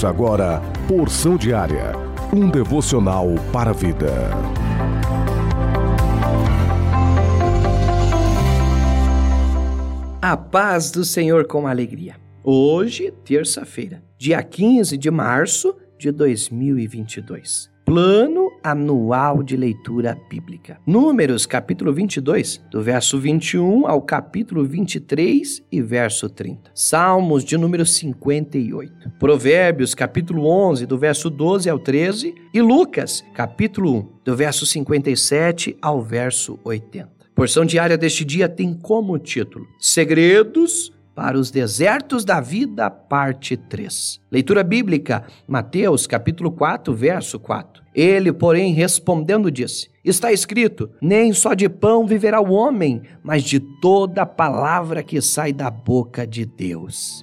Ouça agora Porção Diária, um devocional para a vida. A paz do Senhor com alegria. Hoje, terça-feira, dia 15 de março de 2022. Plano Anual de Leitura Bíblica. Números, capítulo 22, do verso 21 ao capítulo 23 e verso 30. Salmos de número 58. Provérbios, capítulo 11, do verso 12 ao 13. E Lucas, capítulo 1, do verso 57 ao verso 80. Porção diária deste dia tem como título Segredos para os desertos da vida, parte 3. Leitura bíblica, Mateus, capítulo 4, verso 4. Ele, porém, respondendo, disse: Está escrito: Nem só de pão viverá o homem, mas de toda palavra que sai da boca de Deus.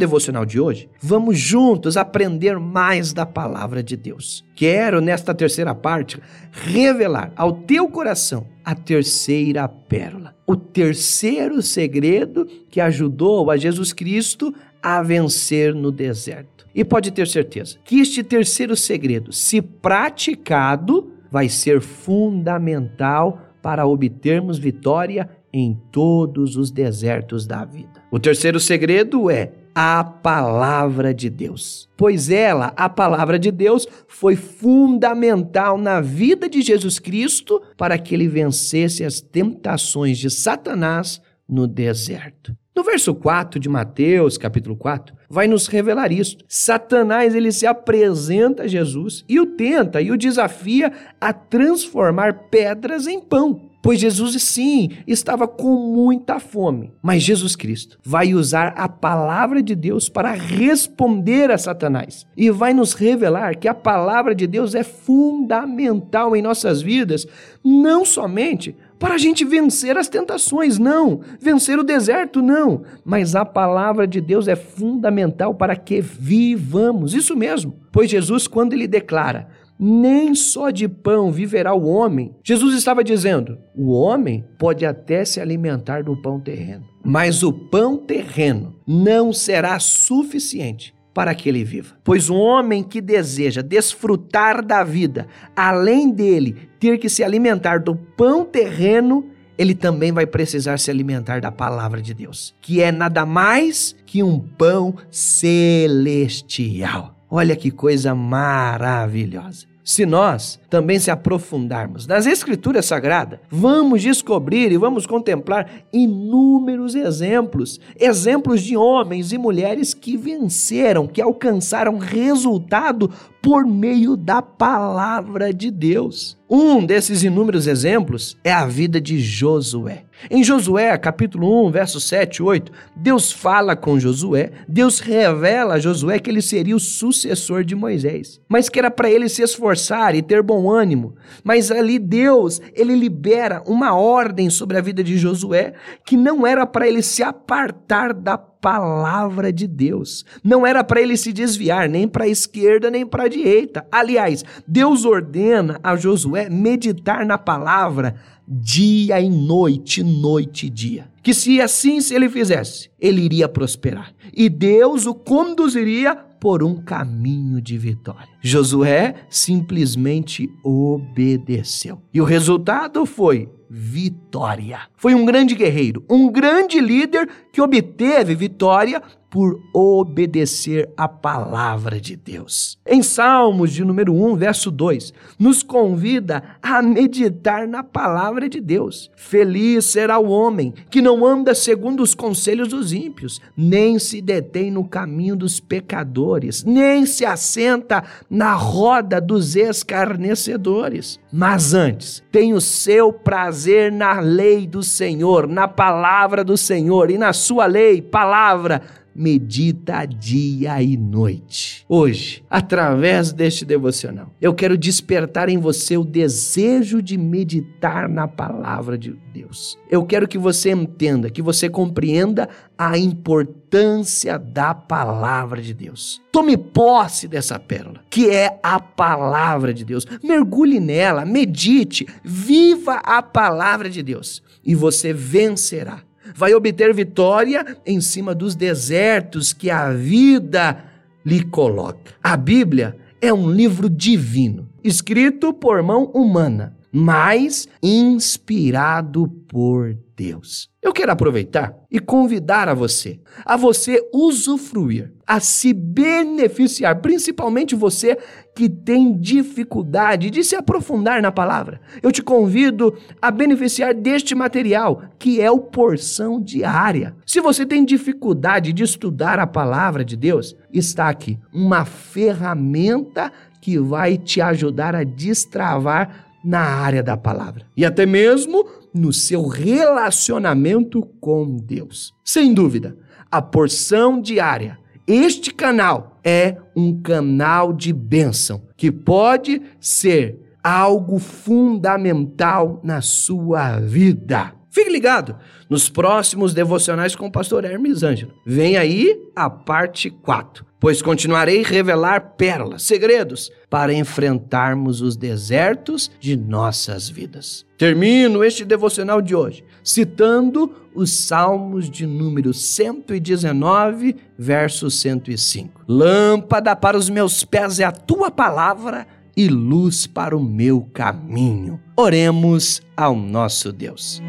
Devocional de hoje, vamos juntos aprender mais da palavra de Deus. Quero, nesta terceira parte, revelar ao teu coração a terceira pérola, o terceiro segredo que ajudou a Jesus Cristo a vencer no deserto. E pode ter certeza que este terceiro segredo, se praticado, vai ser fundamental para obtermos vitória em todos os desertos da vida. O terceiro segredo é a palavra de Deus. Pois ela, a palavra de Deus, foi fundamental na vida de Jesus Cristo para que ele vencesse as tentações de Satanás no deserto. No verso 4 de Mateus, capítulo 4, vai nos revelar isso. Satanás ele se apresenta a Jesus e o tenta e o desafia a transformar pedras em pão. Pois Jesus, sim, estava com muita fome. Mas Jesus Cristo vai usar a palavra de Deus para responder a Satanás. E vai nos revelar que a palavra de Deus é fundamental em nossas vidas, não somente para a gente vencer as tentações, não. Vencer o deserto, não. Mas a palavra de Deus é fundamental para que vivamos. Isso mesmo. Pois Jesus, quando ele declara nem só de pão viverá o homem. Jesus estava dizendo: o homem pode até se alimentar do pão terreno, mas o pão terreno não será suficiente para que ele viva. Pois um homem que deseja desfrutar da vida, além dele ter que se alimentar do pão terreno, ele também vai precisar se alimentar da palavra de Deus, que é nada mais que um pão celestial. Olha que coisa maravilhosa. Se nós também se aprofundarmos nas Escrituras Sagradas, vamos descobrir e vamos contemplar inúmeros exemplos. Exemplos de homens e mulheres que venceram, que alcançaram resultado por meio da palavra de Deus. Um desses inúmeros exemplos é a vida de Josué. Em Josué, capítulo 1, verso 7 e 8, Deus fala com Josué, Deus revela a Josué que ele seria o sucessor de Moisés, mas que era para ele se esforçar e ter bom ânimo. Mas ali Deus, ele libera uma ordem sobre a vida de Josué que não era para ele se apartar da palavra de Deus. Não era para ele se desviar nem para a esquerda nem para a direita. Aliás, Deus ordena a Josué meditar na palavra dia e noite, noite e dia. Que se assim se ele fizesse, ele iria prosperar. E Deus o conduziria por um caminho de vitória. Josué simplesmente obedeceu. E o resultado foi vitória. Foi um grande guerreiro, um grande líder que obteve vitória por obedecer a palavra de Deus. Em Salmos de número 1, verso 2, nos convida a meditar na palavra de Deus. Feliz será o homem que não anda segundo os conselhos dos ímpios, nem se detém no caminho dos pecadores, nem se assenta na roda dos escarnecedores. Mas antes, tem o seu prazer na lei do Senhor, na palavra do Senhor e na sua lei, palavra medita dia e noite. Hoje, através deste devocional, eu quero despertar em você o desejo de meditar na palavra de Deus. Eu quero que você entenda, que você compreenda a importância da palavra de Deus. Tome posse dessa pérola, que é a palavra de Deus. Mergulhe nela, medite, viva a palavra de Deus e você vencerá. Vai obter vitória em cima dos desertos que a vida lhe coloca. A Bíblia é um livro divino, escrito por mão humana mas inspirado por Deus. Eu quero aproveitar e convidar a você, a você usufruir, a se beneficiar, principalmente você que tem dificuldade de se aprofundar na palavra. Eu te convido a beneficiar deste material, que é o porção diária. Se você tem dificuldade de estudar a palavra de Deus, está aqui uma ferramenta que vai te ajudar a destravar na área da palavra e até mesmo no seu relacionamento com Deus. Sem dúvida, a porção diária, este canal é um canal de bênção que pode ser algo fundamental na sua vida. Fique ligado nos próximos devocionais com o pastor Hermes Ângelo. Vem aí a parte 4, pois continuarei revelar pérolas, segredos para enfrentarmos os desertos de nossas vidas. Termino este devocional de hoje citando os Salmos de número 119, verso 105. Lâmpada para os meus pés é a tua palavra e luz para o meu caminho. Oremos ao nosso Deus.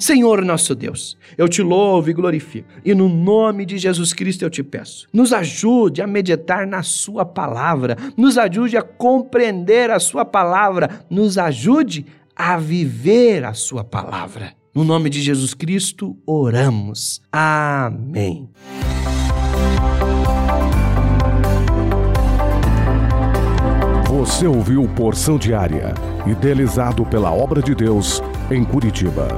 Senhor nosso Deus, eu te louvo e glorifico, e no nome de Jesus Cristo eu te peço, nos ajude a meditar na Sua palavra, nos ajude a compreender a Sua palavra, nos ajude a viver a Sua palavra. No nome de Jesus Cristo, oramos. Amém. Você ouviu Porção Diária, idealizado pela Obra de Deus em Curitiba.